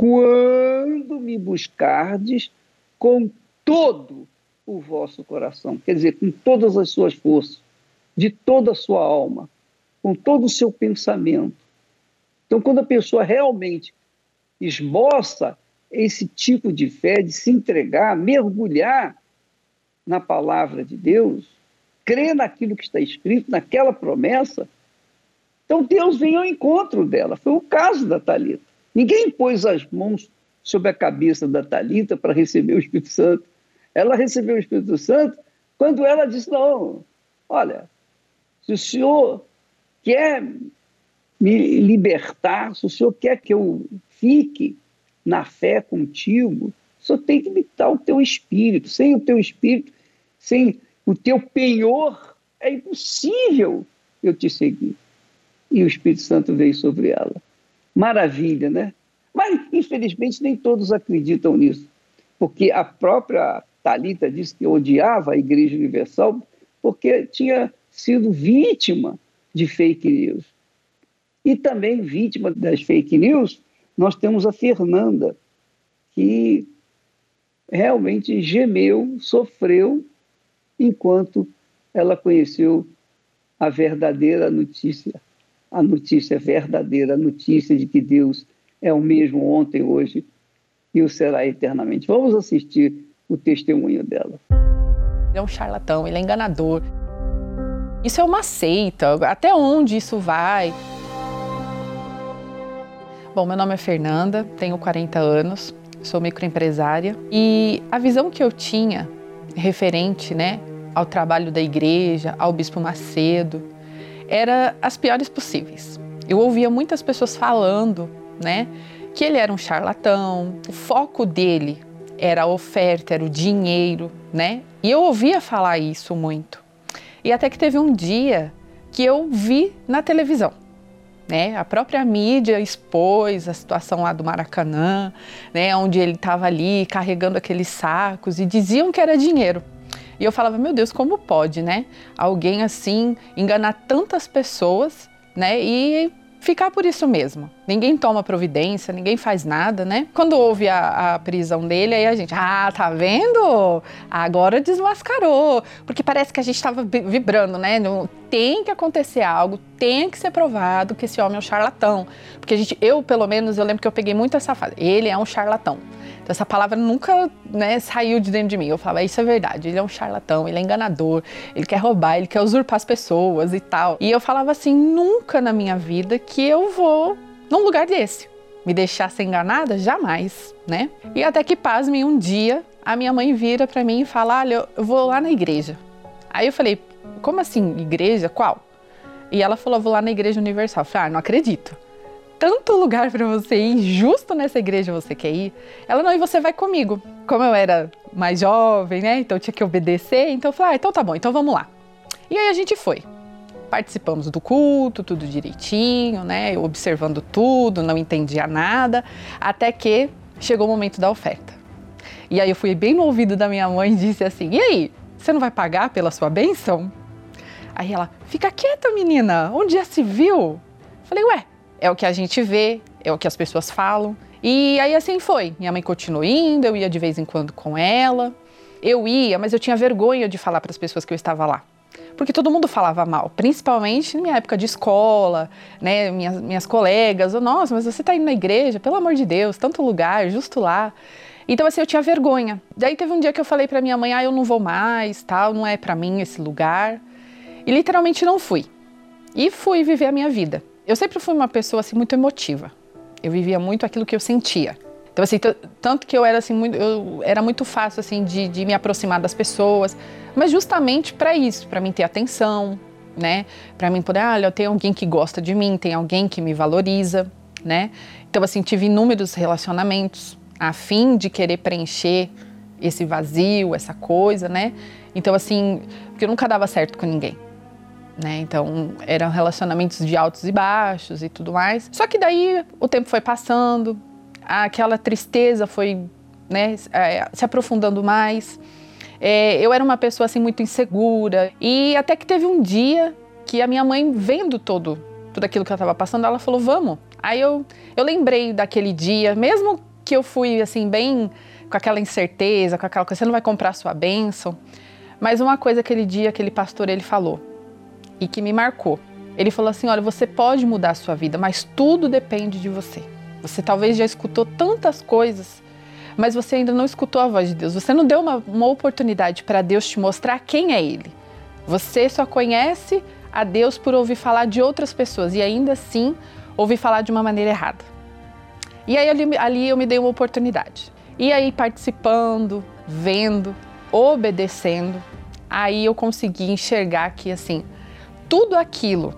Quando me buscardes com todo o vosso coração, quer dizer, com todas as suas forças, de toda a sua alma, com todo o seu pensamento. Então, quando a pessoa realmente esboça esse tipo de fé, de se entregar, mergulhar na palavra de Deus, crer naquilo que está escrito, naquela promessa, então Deus vem ao encontro dela. Foi o caso da Talita. Ninguém pôs as mãos sobre a cabeça da Talita para receber o Espírito Santo. Ela recebeu o Espírito Santo quando ela disse: "Não, olha, se o Senhor quer me libertar, se o Senhor quer que eu fique na fé contigo, só tem que me dar o teu espírito. Sem o teu espírito, sem o teu penhor, é impossível eu te seguir e o Espírito Santo veio sobre ela. Maravilha, né? Mas, infelizmente, nem todos acreditam nisso, porque a própria Talita disse que odiava a Igreja Universal porque tinha sido vítima de fake news. E também vítima das fake news, nós temos a Fernanda, que realmente gemeu, sofreu, enquanto ela conheceu a verdadeira notícia a notícia verdadeira, a notícia de que Deus é o mesmo ontem, hoje e o será eternamente. Vamos assistir o testemunho dela. Ele é um charlatão, ele é enganador. Isso é uma seita. Até onde isso vai? Bom, meu nome é Fernanda, tenho 40 anos, sou microempresária e a visão que eu tinha referente, né, ao trabalho da igreja, ao bispo Macedo, era as piores possíveis. Eu ouvia muitas pessoas falando, né, que ele era um charlatão, o foco dele era a oferta, era o dinheiro, né? E eu ouvia falar isso muito. E até que teve um dia que eu vi na televisão, né? A própria mídia expôs a situação lá do Maracanã, né, onde ele estava ali carregando aqueles sacos e diziam que era dinheiro. E eu falava, meu Deus, como pode, né? Alguém assim enganar tantas pessoas, né? E ficar por isso mesmo. Ninguém toma providência, ninguém faz nada, né? Quando houve a, a, prisão dele, aí a gente, ah, tá vendo? Agora desmascarou. Porque parece que a gente estava vibrando, né? Tem que acontecer algo, tem que ser provado que esse homem é um charlatão. Porque a gente, eu, pelo menos, eu lembro que eu peguei muito essa fase. Ele é um charlatão. Essa palavra nunca né, saiu de dentro de mim. Eu falava, isso é verdade, ele é um charlatão, ele é enganador, ele quer roubar, ele quer usurpar as pessoas e tal. E eu falava assim, nunca na minha vida que eu vou num lugar desse. Me deixar ser enganada? Jamais, né? E até que, pasmem, um dia a minha mãe vira para mim e fala, olha, eu vou lá na igreja. Aí eu falei, como assim, igreja? Qual? E ela falou, vou lá na Igreja Universal. Eu falei, ah, não acredito tanto lugar para você ir, justo nessa igreja você quer ir. Ela, não, e você vai comigo. Como eu era mais jovem, né? Então eu tinha que obedecer. Então eu falei, ah, então tá bom, então vamos lá. E aí a gente foi. Participamos do culto, tudo direitinho, né? Eu observando tudo, não entendia nada, até que chegou o momento da oferta. E aí eu fui bem no ouvido da minha mãe e disse assim: E aí, você não vai pagar pela sua bênção? Aí ela, fica quieta, menina, onde já se viu? Falei, ué, é o que a gente vê, é o que as pessoas falam. E aí assim foi. Minha mãe continuou indo, eu ia de vez em quando com ela. Eu ia, mas eu tinha vergonha de falar para as pessoas que eu estava lá. Porque todo mundo falava mal, principalmente na minha época de escola, né? Minhas, minhas colegas, oh, nossa, mas você está indo na igreja, pelo amor de Deus, tanto lugar, justo lá. Então, assim, eu tinha vergonha. Daí teve um dia que eu falei para minha mãe, ah, eu não vou mais, tal, não é para mim esse lugar. E literalmente não fui. E fui viver a minha vida. Eu sempre fui uma pessoa, assim, muito emotiva. Eu vivia muito aquilo que eu sentia. Então, assim, tanto que eu era, assim, muito, eu, era muito fácil, assim, de, de me aproximar das pessoas. Mas justamente para isso, para mim ter atenção, né? Para mim poder, ah, olha, tem alguém que gosta de mim, tem alguém que me valoriza, né? Então, assim, tive inúmeros relacionamentos a fim de querer preencher esse vazio, essa coisa, né? Então, assim, porque eu nunca dava certo com ninguém. Né? Então, eram relacionamentos de altos e baixos e tudo mais. Só que daí o tempo foi passando, aquela tristeza foi né, é, se aprofundando mais. É, eu era uma pessoa assim muito insegura e até que teve um dia que a minha mãe vendo todo tudo aquilo que eu estava passando, ela falou vamos. Aí eu eu lembrei daquele dia, mesmo que eu fui assim bem com aquela incerteza, com aquela coisa, você não vai comprar sua bênção. Mas uma coisa aquele dia, aquele pastor, ele falou e que me marcou. Ele falou assim: olha, você pode mudar a sua vida, mas tudo depende de você. Você talvez já escutou tantas coisas, mas você ainda não escutou a voz de Deus. Você não deu uma, uma oportunidade para Deus te mostrar quem é Ele. Você só conhece a Deus por ouvir falar de outras pessoas e ainda assim ouvir falar de uma maneira errada. E aí ali, ali eu me dei uma oportunidade. E aí participando, vendo, obedecendo, aí eu consegui enxergar que assim, tudo aquilo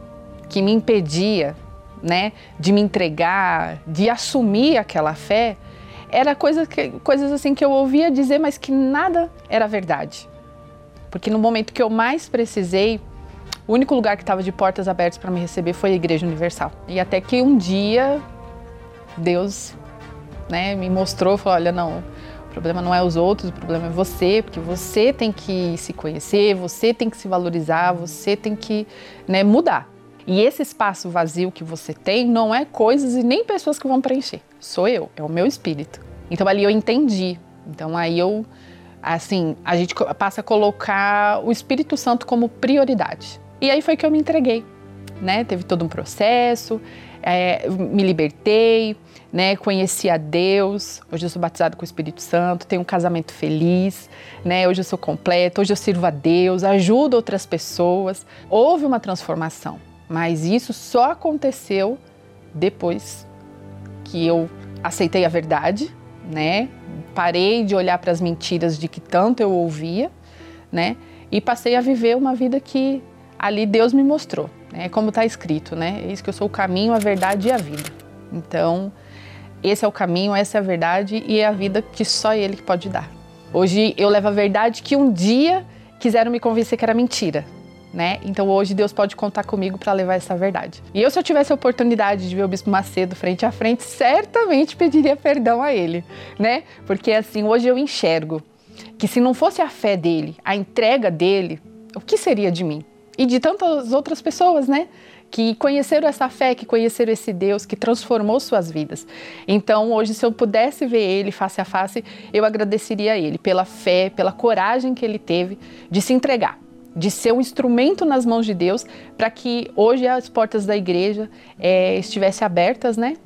que me impedia, né, de me entregar, de assumir aquela fé, era coisa que, coisas assim que eu ouvia dizer, mas que nada era verdade. Porque no momento que eu mais precisei, o único lugar que estava de portas abertas para me receber foi a Igreja Universal. E até que um dia Deus né, me mostrou, falou, olha, não, o problema não é os outros, o problema é você, porque você tem que se conhecer, você tem que se valorizar, você tem que né, mudar. E esse espaço vazio que você tem não é coisas e nem pessoas que vão preencher. Sou eu, é o meu espírito. Então ali eu entendi. Então aí eu, assim, a gente passa a colocar o Espírito Santo como prioridade. E aí foi que eu me entreguei, né? Teve todo um processo, é, me libertei, né? Conheci a Deus. Hoje eu sou batizado com o Espírito Santo, tenho um casamento feliz, né? Hoje eu sou completa, hoje eu sirvo a Deus, ajudo outras pessoas. Houve uma transformação, mas isso só aconteceu depois que eu aceitei a verdade, né? Parei de olhar para as mentiras de que tanto eu ouvia, né? E passei a viver uma vida que ali Deus me mostrou. É como está escrito, né? Isso que eu sou o caminho, a verdade e a vida. Então, esse é o caminho, essa é a verdade e é a vida que só Ele pode dar. Hoje eu levo a verdade que um dia quiseram me convencer que era mentira. Né? Então hoje Deus pode contar comigo para levar essa verdade. E eu, se eu tivesse a oportunidade de ver o Bispo Macedo frente a frente, certamente pediria perdão a ele, né? Porque assim, hoje eu enxergo que se não fosse a fé dele, a entrega dele, o que seria de mim? e de tantas outras pessoas, né? Que conheceram essa fé, que conheceram esse Deus que transformou suas vidas. Então, hoje, se eu pudesse ver ele face a face, eu agradeceria a ele pela fé, pela coragem que ele teve de se entregar, de ser um instrumento nas mãos de Deus, para que hoje as portas da igreja é, estivessem abertas, né?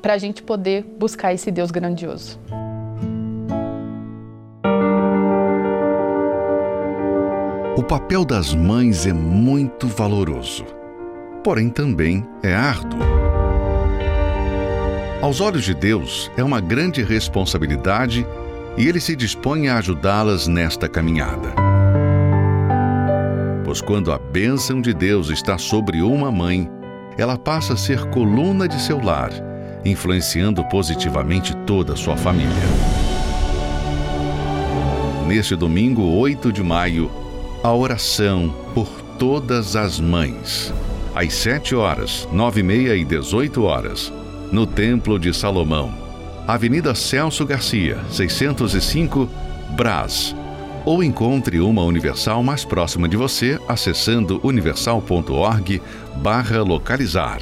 Para a gente poder buscar esse Deus grandioso. O papel das mães é muito valoroso, porém também é árduo. Aos olhos de Deus, é uma grande responsabilidade e ele se dispõe a ajudá-las nesta caminhada. Pois quando a bênção de Deus está sobre uma mãe, ela passa a ser coluna de seu lar, influenciando positivamente toda a sua família. Neste domingo 8 de maio, a oração por todas as mães. Às 7 horas, 9 e meia e 18 horas, no Templo de Salomão, Avenida Celso Garcia, 605, Brás. ou encontre uma Universal mais próxima de você acessando universal.org/localizar.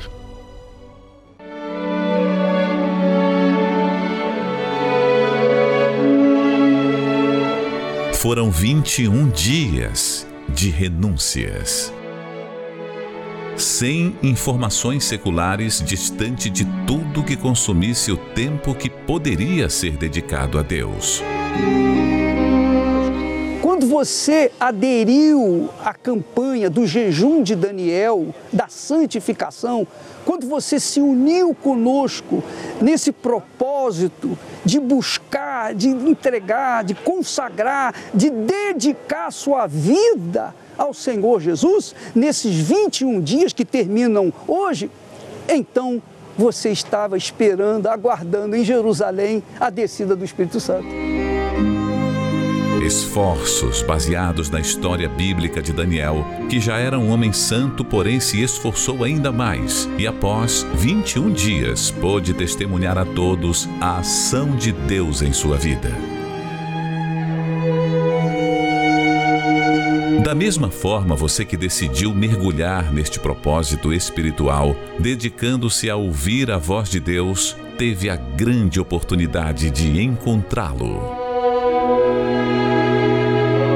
Foram 21 dias de renúncias. Sem informações seculares distante de tudo que consumisse o tempo que poderia ser dedicado a Deus. Quando você aderiu à campanha do jejum de Daniel, da santificação, quando você se uniu conosco nesse propósito de buscar, de entregar, de consagrar, de dedicar sua vida ao Senhor Jesus, nesses 21 dias que terminam hoje, então você estava esperando, aguardando em Jerusalém a descida do Espírito Santo. Esforços baseados na história bíblica de Daniel, que já era um homem santo, porém se esforçou ainda mais e, após 21 dias, pôde testemunhar a todos a ação de Deus em sua vida. Da mesma forma, você que decidiu mergulhar neste propósito espiritual, dedicando-se a ouvir a voz de Deus, teve a grande oportunidade de encontrá-lo.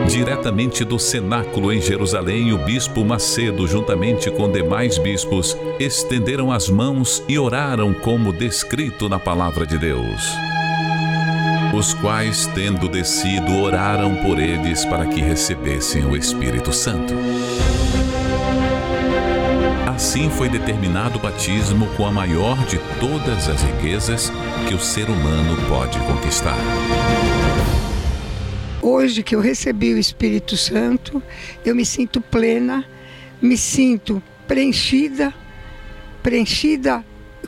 Diretamente do cenáculo em Jerusalém, o bispo Macedo, juntamente com demais bispos, estenderam as mãos e oraram como descrito na palavra de Deus. Os quais, tendo descido, oraram por eles para que recebessem o Espírito Santo. Assim foi determinado o batismo com a maior de todas as riquezas que o ser humano pode conquistar. Hoje que eu recebi o Espírito Santo, eu me sinto plena, me sinto preenchida, preenchida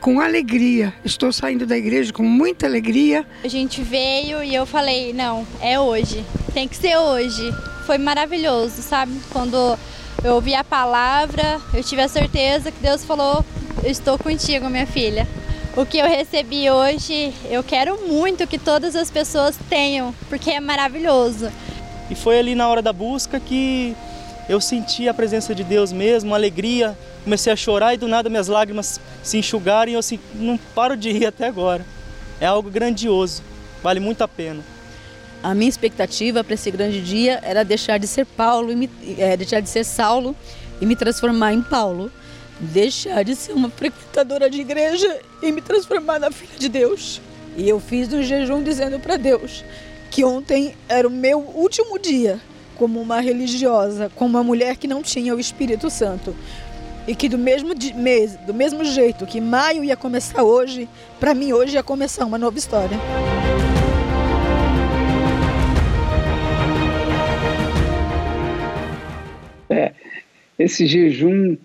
com alegria. Estou saindo da igreja com muita alegria. A gente veio e eu falei: não, é hoje, tem que ser hoje. Foi maravilhoso, sabe? Quando eu ouvi a palavra, eu tive a certeza que Deus falou: eu estou contigo, minha filha o que eu recebi hoje, eu quero muito que todas as pessoas tenham, porque é maravilhoso. E foi ali na hora da busca que eu senti a presença de Deus mesmo, uma alegria. Comecei a chorar e do nada minhas lágrimas se enxugaram e eu assim, não paro de rir até agora. É algo grandioso, vale muito a pena. A minha expectativa para esse grande dia era deixar de ser Paulo, me, é, deixar de ser Saulo e me transformar em Paulo deixar de ser uma frequentadora de igreja e me transformar na filha de Deus. E eu fiz um jejum dizendo para Deus que ontem era o meu último dia como uma religiosa, como uma mulher que não tinha o Espírito Santo. E que do mesmo mês, do mesmo jeito que maio ia começar hoje, para mim hoje ia começar uma nova história. É, esse jejum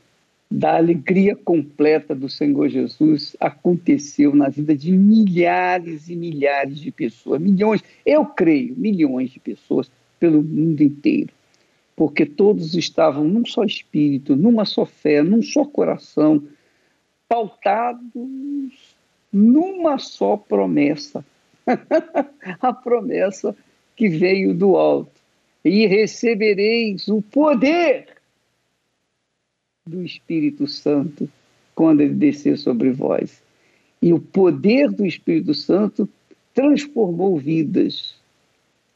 da alegria completa do Senhor Jesus aconteceu na vida de milhares e milhares de pessoas, milhões, eu creio, milhões de pessoas pelo mundo inteiro. Porque todos estavam num só espírito, numa só fé, num só coração, pautados numa só promessa. a promessa que veio do alto. E recebereis o poder do Espírito Santo quando ele desceu sobre vós. E o poder do Espírito Santo transformou vidas.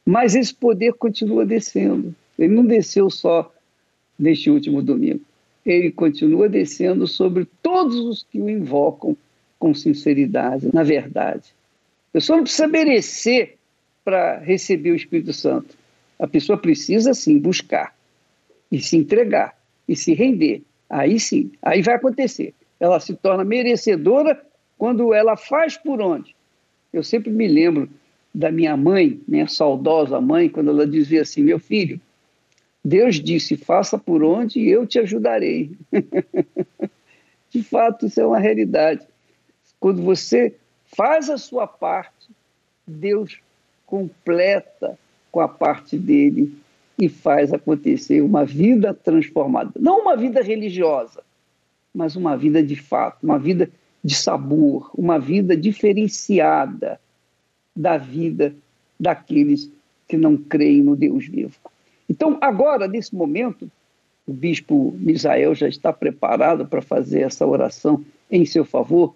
Mas esse poder continua descendo. Ele não desceu só neste último domingo. Ele continua descendo sobre todos os que o invocam com sinceridade, na verdade. A pessoa não precisa merecer para receber o Espírito Santo. A pessoa precisa sim buscar e se entregar e se render Aí sim, aí vai acontecer. Ela se torna merecedora quando ela faz por onde. Eu sempre me lembro da minha mãe, minha saudosa mãe, quando ela dizia assim: Meu filho, Deus disse, faça por onde e eu te ajudarei. De fato, isso é uma realidade. Quando você faz a sua parte, Deus completa com a parte dele e faz acontecer uma vida transformada. Não uma vida religiosa, mas uma vida de fato, uma vida de sabor, uma vida diferenciada da vida daqueles que não creem no Deus vivo. Então, agora, nesse momento, o bispo Misael já está preparado para fazer essa oração em seu favor.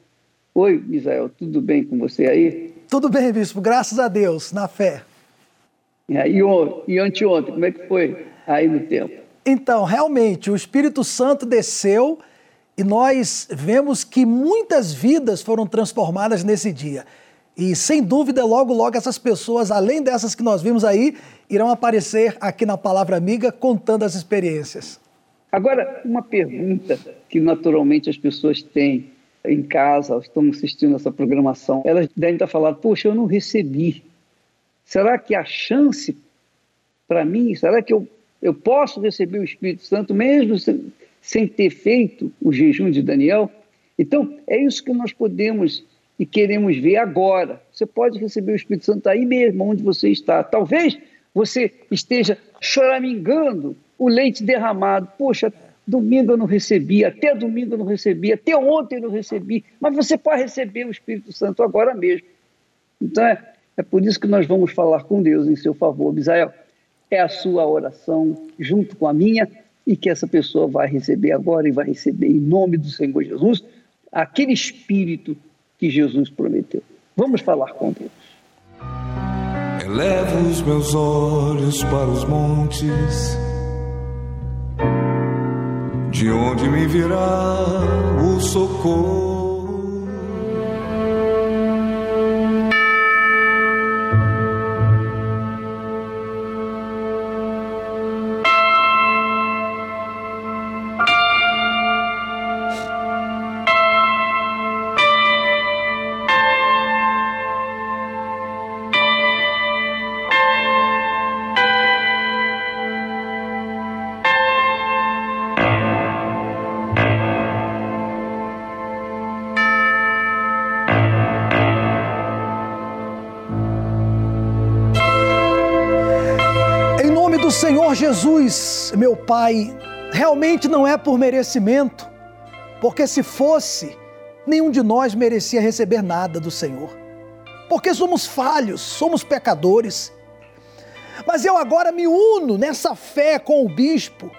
Oi, Misael, tudo bem com você aí? Tudo bem, bispo, graças a Deus, na fé. E, e anteontem, como é que foi aí no tempo? Então, realmente, o Espírito Santo desceu e nós vemos que muitas vidas foram transformadas nesse dia. E sem dúvida, logo, logo, essas pessoas, além dessas que nós vimos aí, irão aparecer aqui na Palavra Amiga contando as experiências. Agora, uma pergunta que naturalmente as pessoas têm em casa, estão assistindo essa programação, elas devem estar falando: Poxa, eu não recebi. Será que a chance para mim, será que eu, eu posso receber o Espírito Santo mesmo sem, sem ter feito o jejum de Daniel? Então, é isso que nós podemos e queremos ver agora. Você pode receber o Espírito Santo aí mesmo, onde você está. Talvez você esteja choramingando o leite derramado. Poxa, domingo eu não recebi, até domingo eu não recebi, até ontem eu não recebi. Mas você pode receber o Espírito Santo agora mesmo. Então é, é por isso que nós vamos falar com Deus em seu favor, Misael. É a sua oração junto com a minha e que essa pessoa vai receber agora e vai receber em nome do Senhor Jesus aquele Espírito que Jesus prometeu. Vamos falar com Deus. Elevo os meus olhos para os montes, de onde me virá o socorro. Senhor Jesus, meu Pai, realmente não é por merecimento, porque se fosse, nenhum de nós merecia receber nada do Senhor. Porque somos falhos, somos pecadores. Mas eu agora me uno nessa fé com o bispo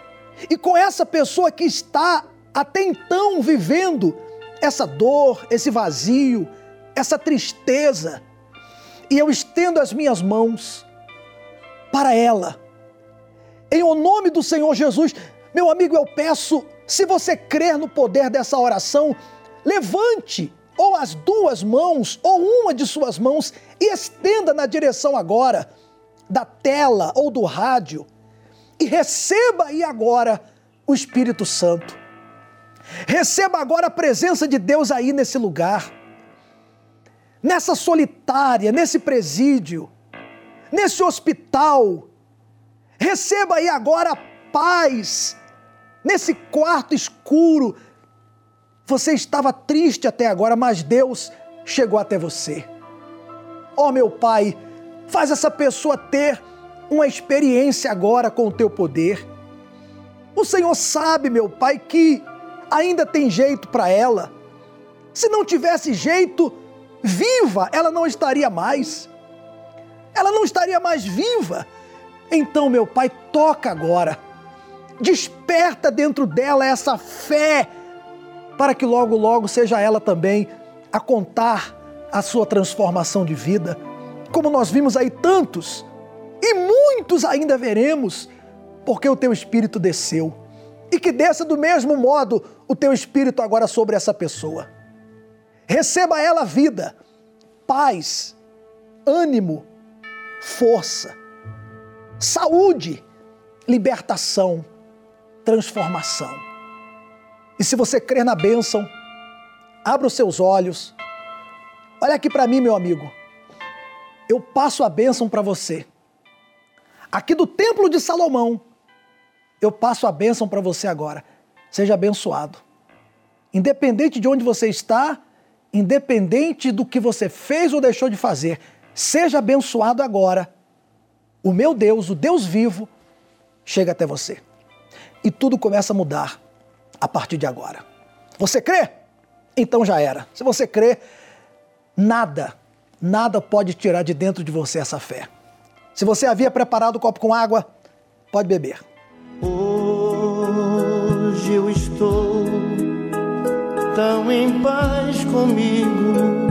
e com essa pessoa que está até então vivendo essa dor, esse vazio, essa tristeza. E eu estendo as minhas mãos para ela em o nome do Senhor Jesus, meu amigo, eu peço, se você crer no poder dessa oração, levante ou as duas mãos ou uma de suas mãos e estenda na direção agora da tela ou do rádio e receba aí agora o Espírito Santo. Receba agora a presença de Deus aí nesse lugar, nessa solitária, nesse presídio, nesse hospital Receba aí agora paz nesse quarto escuro. Você estava triste até agora, mas Deus chegou até você. Ó oh, meu Pai, faz essa pessoa ter uma experiência agora com o teu poder. O Senhor sabe, meu Pai, que ainda tem jeito para ela. Se não tivesse jeito, viva, ela não estaria mais. Ela não estaria mais viva então, meu Pai, toca agora. Desperta dentro dela essa fé, para que logo, logo seja ela também a contar a sua transformação de vida, como nós vimos aí tantos, e muitos ainda veremos, porque o teu Espírito desceu. E que desça do mesmo modo o teu Espírito agora sobre essa pessoa. Receba ela vida, paz, ânimo, força saúde, libertação, transformação. E se você crer na bênção, abra os seus olhos. Olha aqui para mim, meu amigo. Eu passo a bênção para você. Aqui do Templo de Salomão, eu passo a bênção para você agora. Seja abençoado. Independente de onde você está, independente do que você fez ou deixou de fazer, seja abençoado agora o meu Deus, o Deus vivo, chega até você. E tudo começa a mudar a partir de agora. Você crê? Então já era. Se você crê, nada, nada pode tirar de dentro de você essa fé. Se você havia preparado o copo com água, pode beber. Hoje eu estou tão em paz comigo.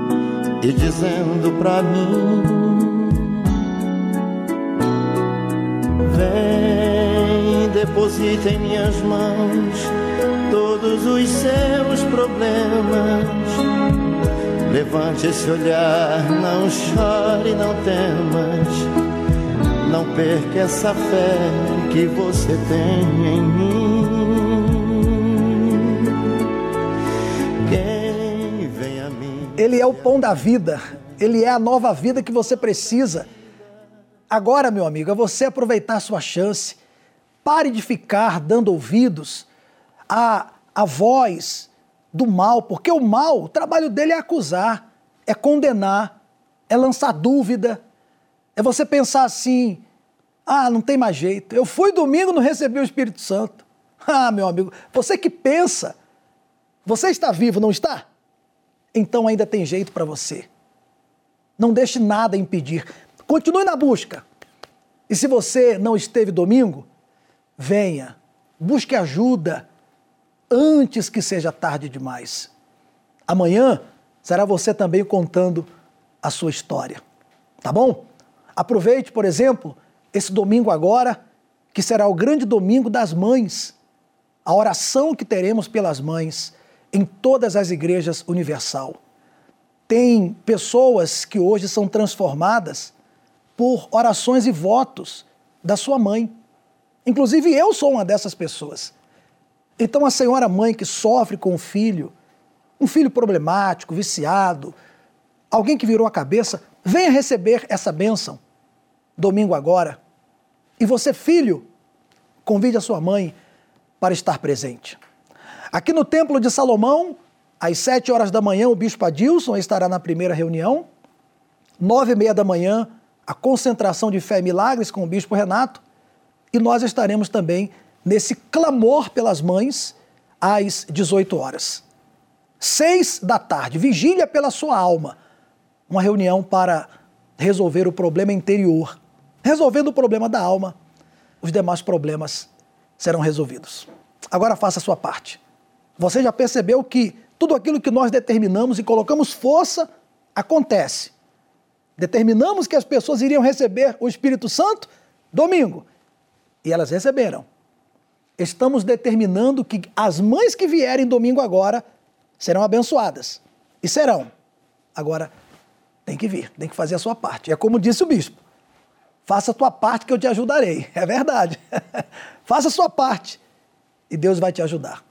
e dizendo pra mim: Vem, deposita em minhas mãos todos os seus problemas. Levante esse olhar, não chore, não temas. Não perca essa fé que você tem em mim. Ele é o pão da vida. Ele é a nova vida que você precisa. Agora, meu amigo, é você aproveitar sua chance. Pare de ficar dando ouvidos à, à voz do mal, porque o mal, o trabalho dele é acusar, é condenar, é lançar dúvida, é você pensar assim: ah, não tem mais jeito. Eu fui domingo, não recebi o Espírito Santo. Ah, meu amigo, você que pensa, você está vivo, não está? Então ainda tem jeito para você. Não deixe nada impedir. Continue na busca. E se você não esteve domingo, venha, busque ajuda antes que seja tarde demais. Amanhã será você também contando a sua história. Tá bom? Aproveite, por exemplo, esse domingo agora, que será o grande domingo das mães. A oração que teremos pelas mães em todas as igrejas universal. Tem pessoas que hoje são transformadas por orações e votos da sua mãe. Inclusive eu sou uma dessas pessoas. Então a senhora mãe que sofre com o filho, um filho problemático, viciado, alguém que virou a cabeça, venha receber essa bênção domingo agora. E você, filho, convide a sua mãe para estar presente. Aqui no Templo de Salomão, às sete horas da manhã, o bispo Adilson estará na primeira reunião. Nove e meia da manhã, a concentração de fé e milagres com o bispo Renato. E nós estaremos também nesse clamor pelas mães às 18 horas. Seis da tarde, vigília pela sua alma. Uma reunião para resolver o problema interior. Resolvendo o problema da alma, os demais problemas serão resolvidos. Agora faça a sua parte. Você já percebeu que tudo aquilo que nós determinamos e colocamos força acontece. Determinamos que as pessoas iriam receber o Espírito Santo domingo e elas receberam. Estamos determinando que as mães que vierem domingo agora serão abençoadas e serão. Agora tem que vir, tem que fazer a sua parte. É como disse o bispo: faça a tua parte que eu te ajudarei. É verdade. faça a sua parte e Deus vai te ajudar.